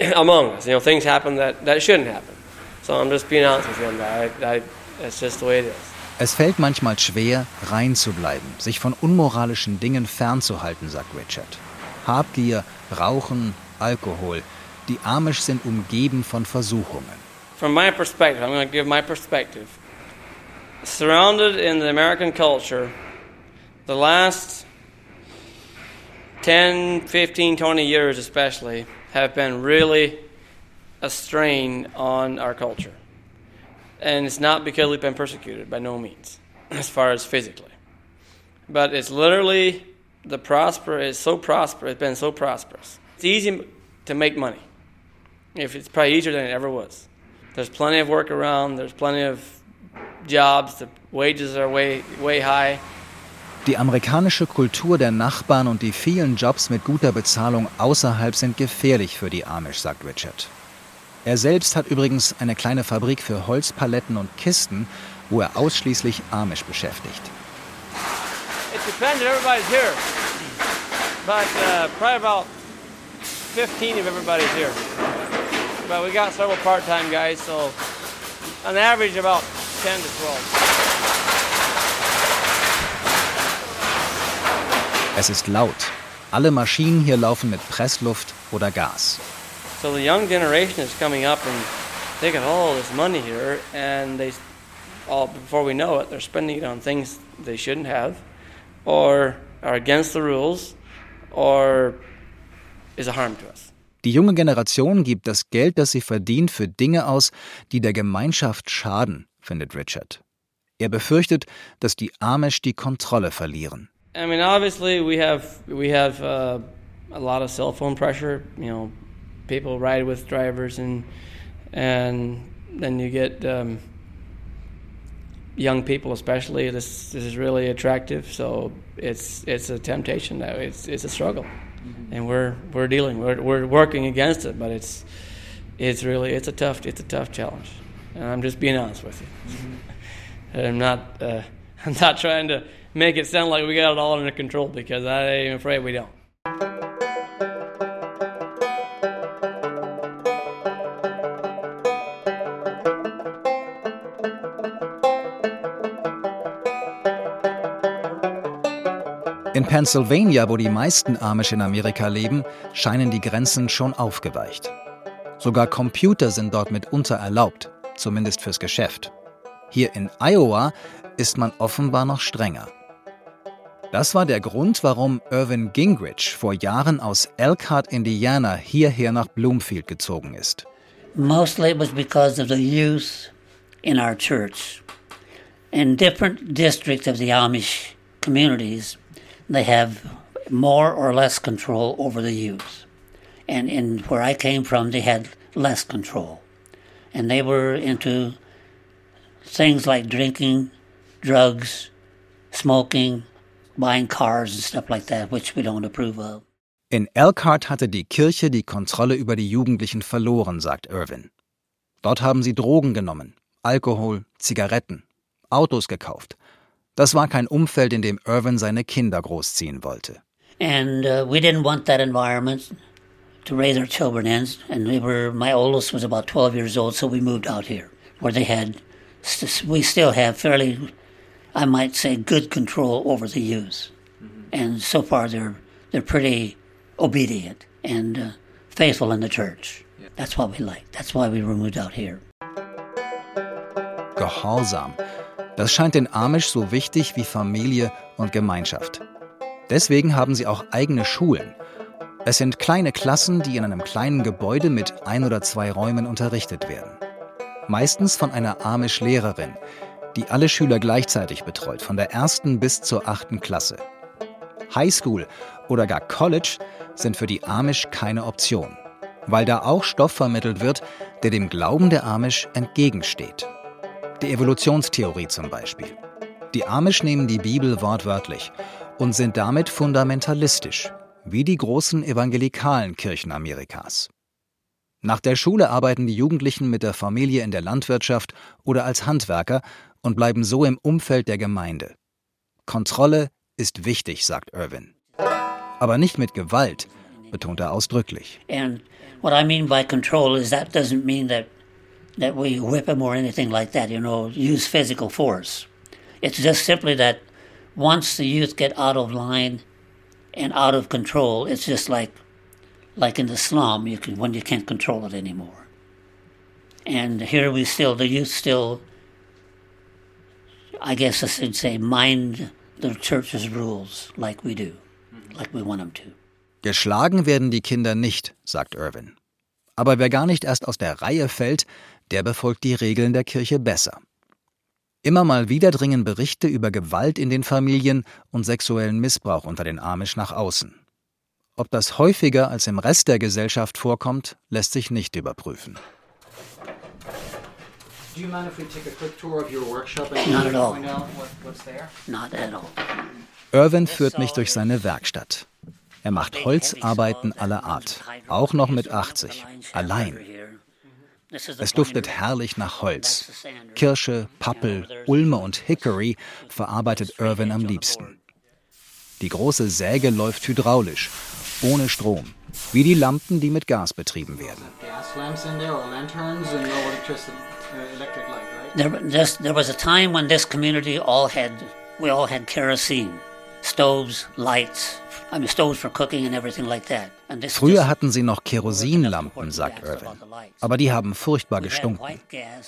among us. You know, things happen that, that shouldn't happen. So I'm just being honest with you. I, I, that's just the way it is. Es fällt manchmal schwer, rein zu bleiben, sich von unmoralischen Dingen fernzuhalten, sagt Richard. Habgier, Rauchen, Alkohol. Die Amish sind umgeben von Versuchungen. From my perspective, I'm going to give my perspective. Surrounded in the American culture, the last 10, 15, 20 years especially have been really a strain on our culture. And it's not because we've been persecuted, by no means, as far as physically. But it's literally the prosper is so prosperous, it's been so prosperous. It's easy to make money. If it's probably easier than it ever was. There's plenty of work around, there's plenty of jobs, the wages are way, way high. Die amerikanische Kultur der Nachbarn und die vielen Jobs mit guter Bezahlung außerhalb sind gefährlich für die Amish, sagt Richard. Er selbst hat übrigens eine kleine Fabrik für Holzpaletten und Kisten, wo er ausschließlich Amish beschäftigt. It depends everybody's here. But uh, probably about 15 if everybody's here. But we got several part-time guys, so on average about 10 to 12. Es ist laut. Alle Maschinen hier laufen mit Pressluft oder Gas. So the young generation is coming up and they got all this money here, and they, all before we know it, they're spending it on things they shouldn't have, or are against the rules, or is a harm to us. Die junge Generation gibt das Geld, das sie verdient, für Dinge aus, die der Gemeinschaft schaden, findet Richard. Er befürchtet, dass die Amish die Kontrolle verlieren. I mean, obviously, we have we have uh, a lot of cell phone pressure. You know, people ride with drivers, and and then you get um, young people, especially. This this is really attractive, so it's it's a temptation. Now it's it's a struggle, mm-hmm. and we're we're dealing. We're we're working against it, but it's it's really it's a tough it's a tough challenge, and I'm just being honest with you. Mm-hmm. I'm not uh, I'm not trying to make it sound like we got it all under control because I'm afraid we don't. In Pennsylvania, wo die meisten Amish in Amerika leben, scheinen die Grenzen schon aufgeweicht. Sogar Computer sind dort mitunter erlaubt, zumindest fürs Geschäft. Hier in Iowa ist man offenbar noch strenger. Das war der Grund, warum Irvin Gingrich vor Jahren aus Elkhart, Indiana, hierher nach Bloomfield gezogen ist. Mostly it was because of the youth in our church. In different districts of the Amish communities, they have more or less control over the youth. And in where I came from, they had less control. And they were into things like drinking, drugs, smoking, buying cars and stuff like that, which we don't approve of. In Elkhart hatte die Kirche die Kontrolle über die Jugendlichen verloren, sagt Irvin. Dort haben sie Drogen genommen, Alkohol, Zigaretten, Autos gekauft. Das war kein Umfeld, in dem Irvin seine Kinder großziehen wollte. And uh, we didn't want that environment to raise our children in. And we were, my oldest was about 12 years old, so we moved out here, where they had, we still have fairly I might say, good control over the youth. Mm-hmm. And so far, they're they're pretty obedient and uh, faithful in the church. That's what we like. That's why we were moved out here. Gehorsam. Das scheint den Amish so wichtig wie Familie und Gemeinschaft. Deswegen haben sie auch eigene Schulen. Es sind kleine Klassen, die in einem kleinen Gebäude mit ein oder zwei Räumen unterrichtet werden. Meistens von einer Amish-Lehrerin, die alle Schüler gleichzeitig betreut, von der ersten bis zur achten Klasse. Highschool oder gar College sind für die Amish keine Option. weil da auch Stoff vermittelt wird, der dem Glauben der Amish entgegensteht. Die Evolutionstheorie zum Beispiel. Die Amish nehmen die Bibel wortwörtlich und sind damit fundamentalistisch, wie die großen evangelikalen Kirchen Amerikas. Nach der Schule arbeiten die Jugendlichen mit der Familie in der Landwirtschaft oder als Handwerker und bleiben so im Umfeld der Gemeinde. Kontrolle ist wichtig, sagt Irwin. Aber nicht mit Gewalt, betont er ausdrücklich. And what I mean by control is that doesn't mean that that we whip them or anything like that, you know, use physical force. It's just simply that once the youth get out of line and out of control, it's just like like in the slum, you can when you can't control it anymore. And here we still the youth still I guess I should say mind the church's rules like we do, mhm. like we want them to. Geschlagen werden die Kinder nicht, sagt Irwin. Aber wer gar nicht erst aus der Reihe fällt, der befolgt die Regeln der Kirche besser. Immer mal wieder dringen Berichte über Gewalt in den Familien und sexuellen Missbrauch unter den Amish nach außen. Ob das häufiger als im Rest der Gesellschaft vorkommt, lässt sich nicht überprüfen. Do you mind if we take a quick tour of your workshop and Not at all. point out what, what's there? Not at all. Irwin führt mich durch seine Werkstatt. Er macht Holzarbeiten aller Art, auch noch mit 80, allein. Es duftet herrlich nach Holz. Kirsche, Pappel, Ulme und Hickory verarbeitet Irwin am liebsten. Die große Säge läuft hydraulisch, ohne Strom, wie die Lampen, die mit Gas betrieben werden. Gas lamps in there or lanterns and no electricity, uh, electric light, right? There, this, there was a time when this community all had, we all had kerosene, stoves, lights. I mean, stoves for cooking and everything like that. Früher hatten sie noch Kerosinlampen, sagt Irwin. Aber die haben furchtbar gestunken.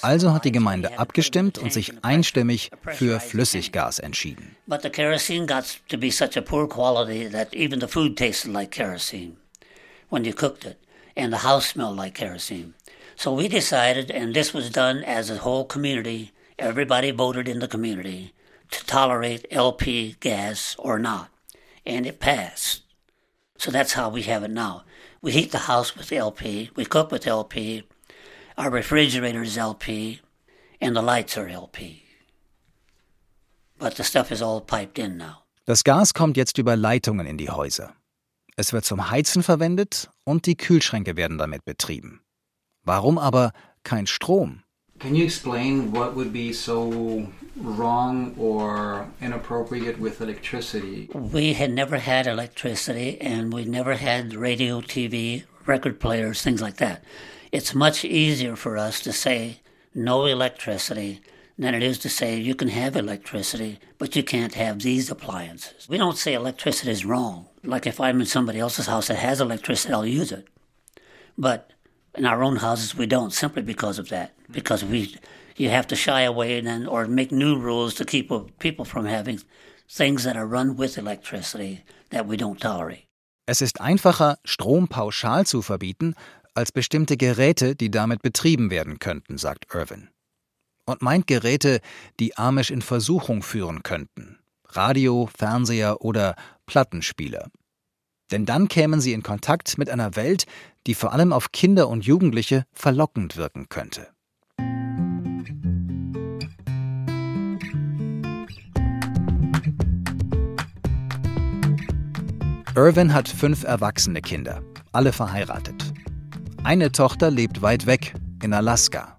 Also hat die Gemeinde abgestimmt und sich einstimmig für Flüssiggas entschieden. When you cooked it, and the house smelled like kerosene. So we decided, and this was done as a whole community, everybody voted in the community to tolerate LP gas or not, and it passed. So that's how we have it now. We heat the house with LP, we cook with LP, our refrigerator is LP, and the lights are LP. But the stuff is all piped in now. Das Gas kommt jetzt über Leitungen in die Häuser. Es wird zum Heizen verwendet und die Kühlschränke werden damit betrieben. Warum aber kein Strom? Can you explain what would be so wrong or inappropriate with electricity? We had never had electricity and we never had radio, TV, record players, things like that. It's much easier for us to say no electricity than it is to say you can have electricity, but you can't have these appliances. We don't say electricity is wrong. Like if I'm in somebody else's house that has electricity, I'll use it. But in our own houses, we don't simply because of that. Because we, you have to shy away and then, or make new rules to keep people from having things that are run with electricity that we don't tolerate. Es ist einfacher, Strom pauschal zu verbieten, als bestimmte Geräte, die damit betrieben werden könnten, sagt Irwin. Und meint Geräte, die Amish in Versuchung führen könnten. Radio, Fernseher oder Plattenspieler. Denn dann kämen sie in Kontakt mit einer Welt, die vor allem auf Kinder und Jugendliche verlockend wirken könnte. Irwin hat fünf erwachsene Kinder, alle verheiratet. Eine Tochter lebt weit weg, in Alaska.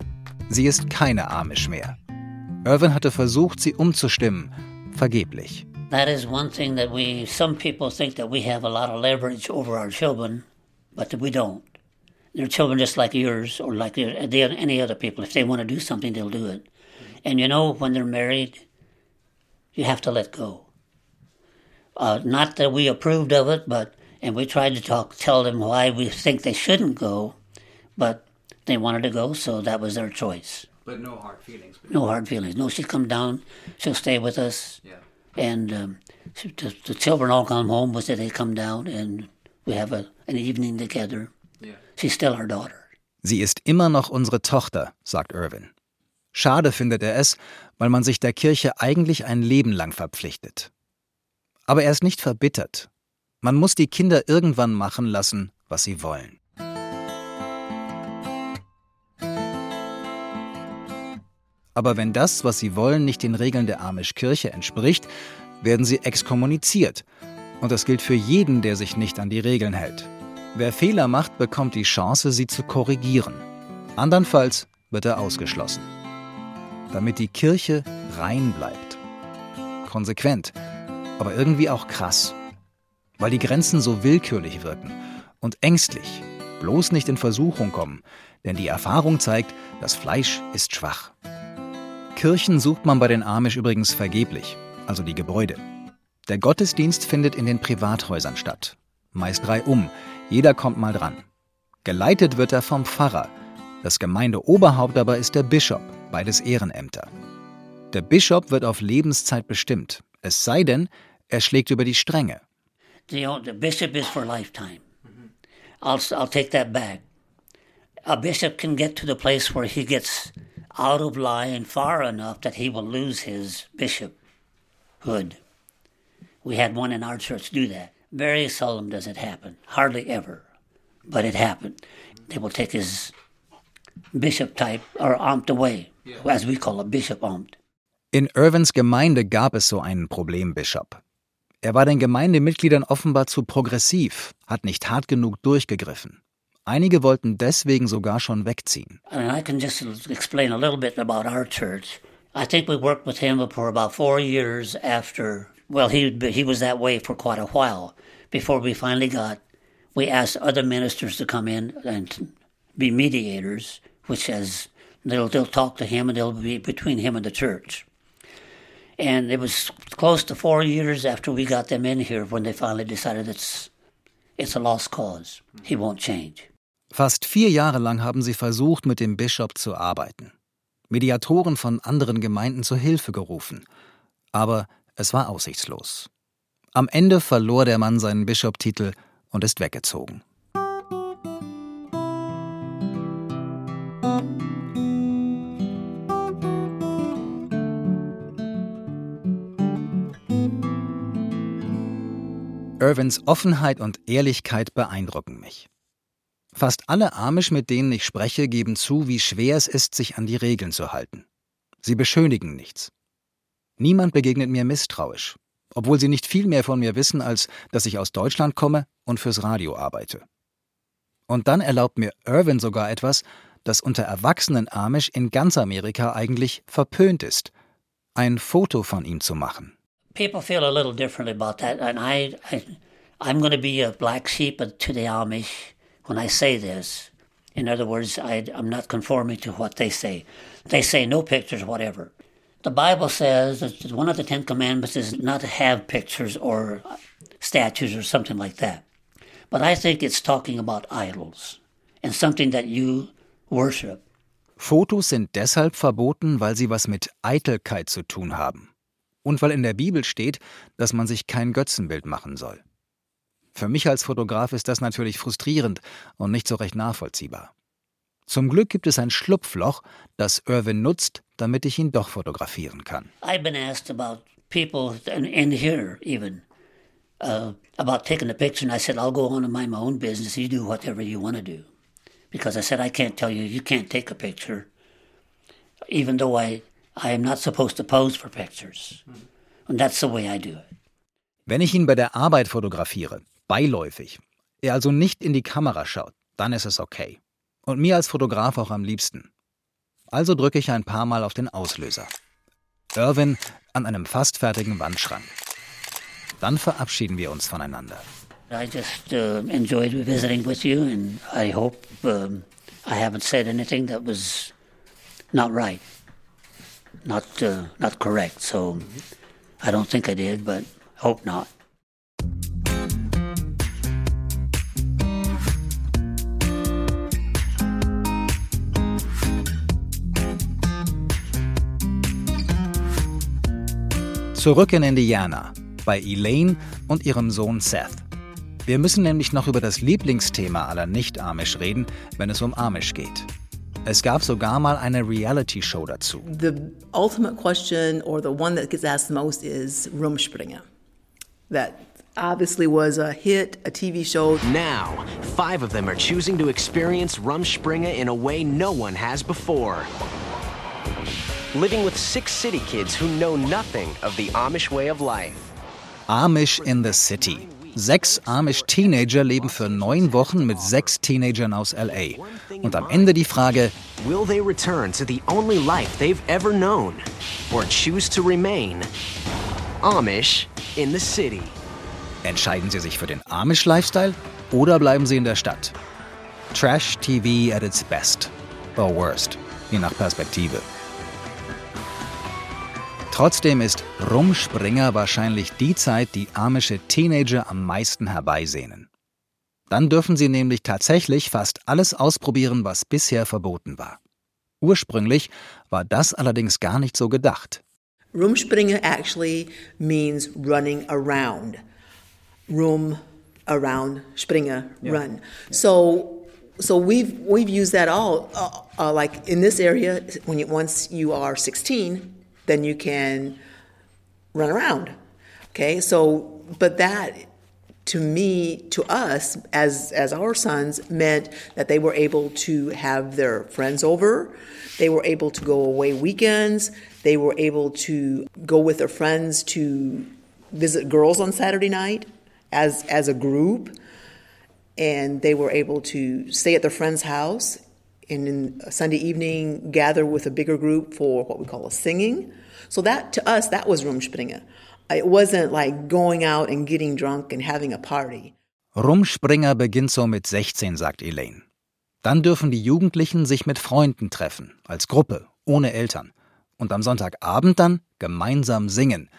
Sie ist keine Amish mehr. Irwin hatte versucht, sie umzustimmen, vergeblich. That is one thing that we, some people think that we have a lot of leverage over our children, but we don't. They're children just like yours or like any other people. If they want to do something, they'll do it. And you know, when they're married, you have to let go. Uh, not that we approved of it, but and we tried to talk, tell them why we think they shouldn't go, but they wanted to go, so that was their choice. But no hard feelings. No hard feelings. No, she'll come down. She'll stay with us. Yeah. And um, the, the children all come home with it. They come down, and we have a, an evening together. Yeah. She's still our daughter. Sie ist immer noch unsere Tochter, sagt Irwin. Schade findet er es, weil man sich der Kirche eigentlich ein Leben lang verpflichtet. Aber er ist nicht verbittert. Man muss die Kinder irgendwann machen lassen, was sie wollen. Aber wenn das, was sie wollen, nicht den Regeln der Amish-Kirche entspricht, werden sie exkommuniziert. Und das gilt für jeden, der sich nicht an die Regeln hält. Wer Fehler macht, bekommt die Chance, sie zu korrigieren. Andernfalls wird er ausgeschlossen. Damit die Kirche rein bleibt. Konsequent, aber irgendwie auch krass. Weil die Grenzen so willkürlich wirken und ängstlich, bloß nicht in Versuchung kommen, denn die Erfahrung zeigt, das Fleisch ist schwach. Kirchen sucht man bei den Amish übrigens vergeblich, also die Gebäude. Der Gottesdienst findet in den Privathäusern statt. Meist drei um, jeder kommt mal dran. Geleitet wird er vom Pfarrer. Das Gemeindeoberhaupt aber ist der Bischof, beides Ehrenämter. Der Bischof wird auf Lebenszeit bestimmt, es sei denn, er schlägt über die Stränge. The, the bishop is for lifetime. I'll, I'll take that back. A bishop can get to the place where he gets out of line far enough that he will lose his bishophood. We had one in our church do that. Very seldom does it happen, hardly ever, but it happened. They will take his bishop type or amt away, as we call a bishop amt. In Irvins Gemeinde gab es so einen Problembischof. Er war den Gemeindemitgliedern offenbar zu progressiv, hat nicht hart genug durchgegriffen. Einige wollten deswegen sogar schon wegziehen. And I can just explain a little bit about our church. I think we worked with him for about four years after. Well, he he was that way for quite a while before we finally got. We asked other ministers to come in and be mediators, which has they'll they'll talk to him and they'll be between him and the church. And it was close to four years after we got them in here when they finally decided it's it's a lost cause. He won't change. Fast vier Jahre lang haben sie versucht, mit dem Bischof zu arbeiten. Mediatoren von anderen Gemeinden zur Hilfe gerufen. Aber es war aussichtslos. Am Ende verlor der Mann seinen Bischoptitel und ist weggezogen. Irvins Offenheit und Ehrlichkeit beeindrucken mich. Fast alle Amish, mit denen ich spreche, geben zu, wie schwer es ist, sich an die Regeln zu halten. Sie beschönigen nichts. Niemand begegnet mir misstrauisch, obwohl sie nicht viel mehr von mir wissen, als dass ich aus Deutschland komme und fürs Radio arbeite. Und dann erlaubt mir Irvin sogar etwas, das unter erwachsenen Amish in ganz Amerika eigentlich verpönt ist, ein Foto von ihm zu machen. People feel a little differently about that, and I, I I'm going to be a black sheep to the Amish when I say this. In other words, I, I'm not conforming to what they say. They say no pictures, whatever. The Bible says that one of the Ten Commandments is not to have pictures or statues or something like that. But I think it's talking about idols and something that you worship. Fotos sind deshalb verboten, weil sie was mit Eitelkeit zu tun haben. Und weil in der Bibel steht, dass man sich kein Götzenbild machen soll. Für mich als Fotograf ist das natürlich frustrierend und nicht so recht nachvollziehbar. Zum Glück gibt es ein Schlupfloch, das Irwin nutzt, damit ich ihn doch fotografieren kann. I've been asked about people in here even uh, about taking a picture, and I said I'll go on and mind my own business. You do whatever you want to do, because I said I can't tell you you can't take a picture, even though I I am not supposed to pose for pictures, and that's the way I do it. Wenn ich ihn bei der Arbeit fotografiere, beiläufig, er also nicht in die Kamera schaut, dann ist es okay. Und mir als Fotograf auch am liebsten. Also drücke ich ein paar Mal auf den Auslöser. Irwin an einem fast fertigen Wandschrank. Dann verabschieden wir uns voneinander. I just uh, enjoyed visiting with you, and I hope um, I haven't said anything that was not right, not uh, not correct. So I don't think I did, but hope not. Zurück in Indiana, bei Elaine und ihrem Sohn Seth. Wir müssen nämlich noch über das Lieblingsthema aller Nicht-Amish reden, wenn es um Amish geht. Es gab sogar mal eine Reality-Show dazu. The ultimate question, or the one that gets asked the most, is Rumspringa. That obviously was a hit, a TV show. Now, five of them are choosing to experience Rumspringa in a way no one has before. Living with six city kids who know nothing of the Amish way of life. Amish in the City. Sechs Amish-Teenager leben für neun Wochen mit sechs Teenagern aus LA. Und am Ende die Frage: Will they return to the only life they've ever known? Or choose to remain Amish in the City? Entscheiden sie sich für den Amish-Lifestyle oder bleiben sie in der Stadt? Trash TV at its best. Or worst, je nach Perspektive. Trotzdem ist Rumspringer wahrscheinlich die Zeit, die amische Teenager am meisten herbeisehnen. Dann dürfen sie nämlich tatsächlich fast alles ausprobieren, was bisher verboten war. Ursprünglich war das allerdings gar nicht so gedacht. Rumspringa actually means running around. Room around Springer run. So so we've we've used that all uh, uh, like in this area when you, once you are 16 then you can run around. Okay, so but that to me, to us as as our sons meant that they were able to have their friends over, they were able to go away weekends, they were able to go with their friends to visit girls on Saturday night as as a group, and they were able to stay at their friend's house and in Sunday evening gather with a bigger group for what we call a singing. So that to us that was Rumspringa. It wasn't like going out and getting drunk and having a party. Rumspringer beginnt so mit 16, sagt Elaine. Dann dürfen die Jugendlichen sich mit Freunden treffen, als Gruppe, ohne Eltern. Und am Sonntagabend dann gemeinsam singen.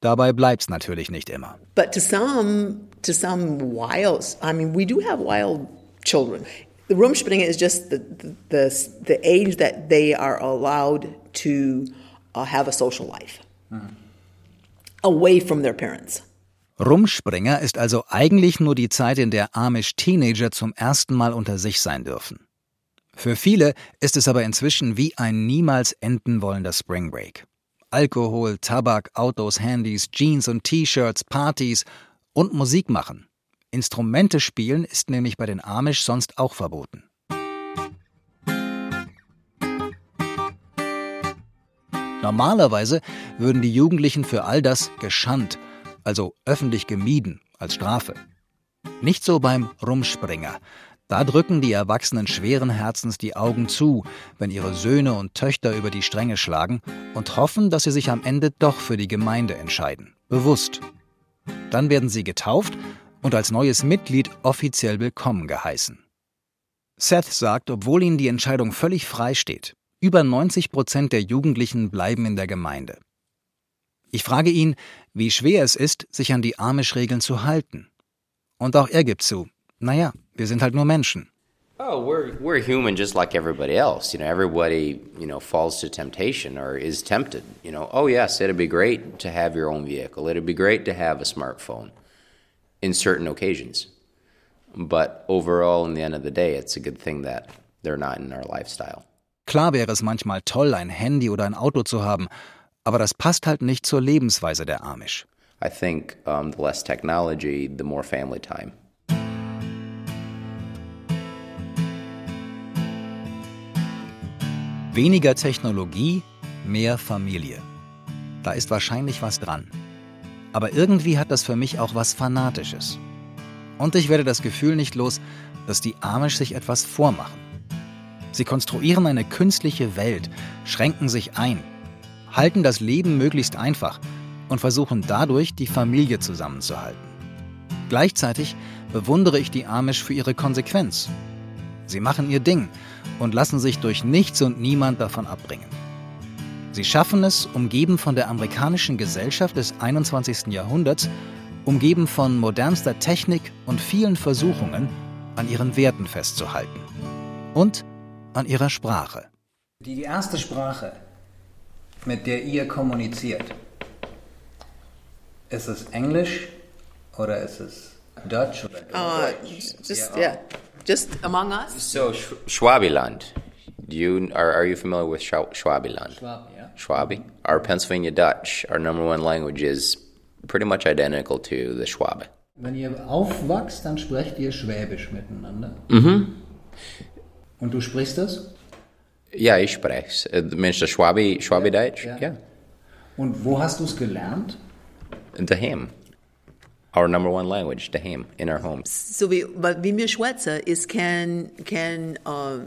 Dabei bleibt's natürlich nicht immer. But to some, to some wild, I mean, we do have wild children. The Rumspringa is just the, the, the, the age that they are allowed to uh, have a social life. Away from their parents. Rumspringer ist also eigentlich nur die Zeit, in der Amish-Teenager zum ersten Mal unter sich sein dürfen. Für viele ist es aber inzwischen wie ein niemals enden wollender Spring Break. Alkohol, Tabak, Autos, Handys, Jeans und T-Shirts, Partys und Musik machen. Instrumente spielen ist nämlich bei den Amish sonst auch verboten. Normalerweise würden die Jugendlichen für all das geschandt, also öffentlich gemieden, als Strafe. Nicht so beim Rumspringer. Da drücken die Erwachsenen schweren Herzens die Augen zu, wenn ihre Söhne und Töchter über die Stränge schlagen und hoffen, dass sie sich am Ende doch für die Gemeinde entscheiden. Bewusst. Dann werden sie getauft und als neues Mitglied offiziell willkommen geheißen. Seth sagt, obwohl ihnen die Entscheidung völlig frei steht, über 90 Prozent der Jugendlichen bleiben in der Gemeinde. Ich frage ihn, wie schwer es ist, sich an die Amish-Regeln zu halten. Und auch er gibt zu, naja, wir sind halt nur Menschen. Oh, we're we're human just like everybody else. You know, everybody you know falls to temptation or is tempted. You know, oh yes, it'd be great to have your own vehicle. It'd be great to have a smartphone in certain occasions. But overall, in the end of the day, it's a good thing that they're not in our lifestyle. Klar wäre es manchmal toll, ein Handy oder ein Auto zu haben, aber das passt halt nicht zur Lebensweise der Amish. I think um, the less technology, the more family time. Weniger Technologie, mehr Familie. Da ist wahrscheinlich was dran. Aber irgendwie hat das für mich auch was Fanatisches. Und ich werde das Gefühl nicht los, dass die Amish sich etwas vormachen. Sie konstruieren eine künstliche Welt, schränken sich ein, halten das Leben möglichst einfach und versuchen dadurch, die Familie zusammenzuhalten. Gleichzeitig bewundere ich die Amish für ihre Konsequenz. Sie machen ihr Ding und lassen sich durch nichts und niemand davon abbringen. Sie schaffen es, umgeben von der amerikanischen Gesellschaft des 21. Jahrhunderts, umgeben von modernster Technik und vielen Versuchungen, an ihren Werten festzuhalten. Und an ihrer Sprache. Die erste Sprache, mit der ihr kommuniziert, ist es Englisch oder ist es Dutch oder Uh, just yeah, just among us. So Sch Schwabiland, do you are are you familiar with Schwa Schwabiland? Schwab, yeah. Schwabi. Our Pennsylvania Dutch, our number one language, is pretty much identical to the Schwabe. Wenn ihr aufwachst, dann sprecht ihr Schwäbisch miteinander. Mhm. Und du sprichst das? Ja, ich spreche es. Äh, Meinst du Schwabi, Schwabi-Deutsch? Ja. Ja. Und wo hast du es gelernt? Daheim. Our number one language, daheim, in our homes. So wie, weil wie wir schwätzen, ist kein, kein, uh,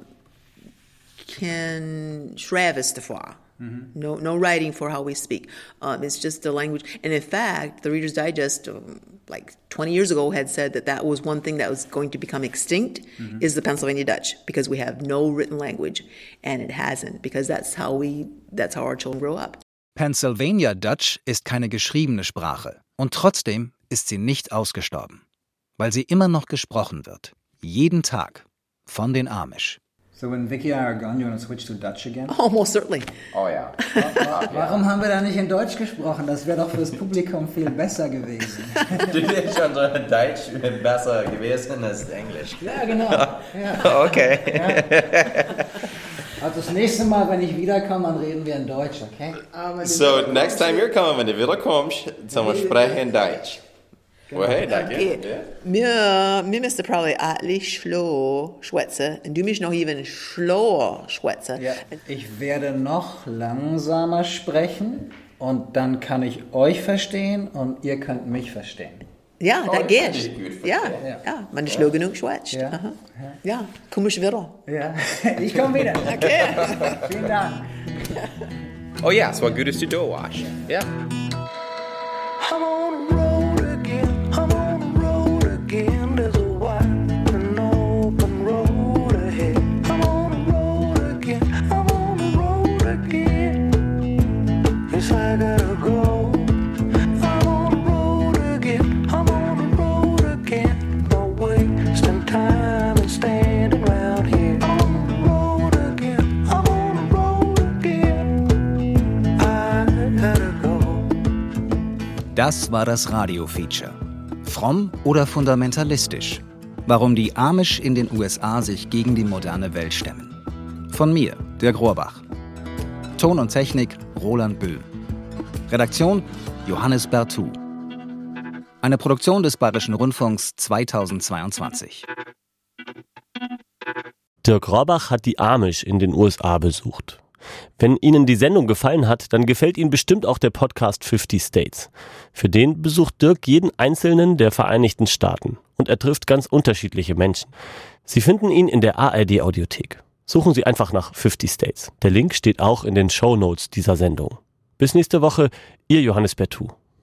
kein Travis davor. No, no writing for how we speak. Um, it's just the language. And in fact, the Reader's Digest, um, like 20 years ago, had said that that was one thing that was going to become extinct Mhm. is the Pennsylvania Dutch because we have no written language, and it hasn't because that's how we that's how our children grow up. Pennsylvania Dutch ist keine geschriebene Sprache und trotzdem ist sie nicht ausgestorben, weil sie immer noch gesprochen wird. Jeden Tag. Von den Amish. So when Vicky and I are gone, you want to switch to Dutch again? Almost certainly. Oh ja. Warum haben wir da nicht in Deutsch gesprochen? Das wäre doch fürs Publikum viel besser gewesen. Du bist schon so Deutsch besser gewesen als Englisch. Ja, genau. Ja. Okay. Also das nächste Mal, wenn ich wiederkomme, dann reden wir in Deutsch, okay? So, next time you're coming, wenn du wiederkommst, zum Sprechen in Deutsch. Well, hey, danke. Okay. Ja. Mir, mir müsste probably eigentlich schlau schwätzen und du mich noch even schlauer schwätzen. Ja, ich werde noch langsamer sprechen und dann kann ich euch verstehen und ihr könnt mich verstehen. Ja, Oh, das das geht. Ja, verstehen. ja, wenn du schlau genug schwätzt. Ja. Aha. Ja, komm ich wieder. Ja, ich komme wieder. Okay. Vielen Dank. Oh ja, es war gut, dass du da warst. Ja. Das war das Radio-Feature. Fromm oder fundamentalistisch? Warum die Amish in den USA sich gegen die moderne Welt stemmen. Von mir, Dirk Rohrbach. Ton und Technik Roland Böhm. Redaktion Johannes Bertou. Eine Produktion des Bayerischen Rundfunks 2022. Dirk Rohrbach hat die Amish in den USA besucht. Wenn Ihnen die Sendung gefallen hat, dann gefällt Ihnen bestimmt auch der Podcast 50 States. Für den besucht Dirk jeden einzelnen der Vereinigten Staaten und er trifft ganz unterschiedliche Menschen. Sie finden ihn in der ARD Audiothek. Suchen Sie einfach nach 50 States. Der Link steht auch in den Show Notes dieser Sendung. Bis nächste Woche, Ihr Johannes Bertou.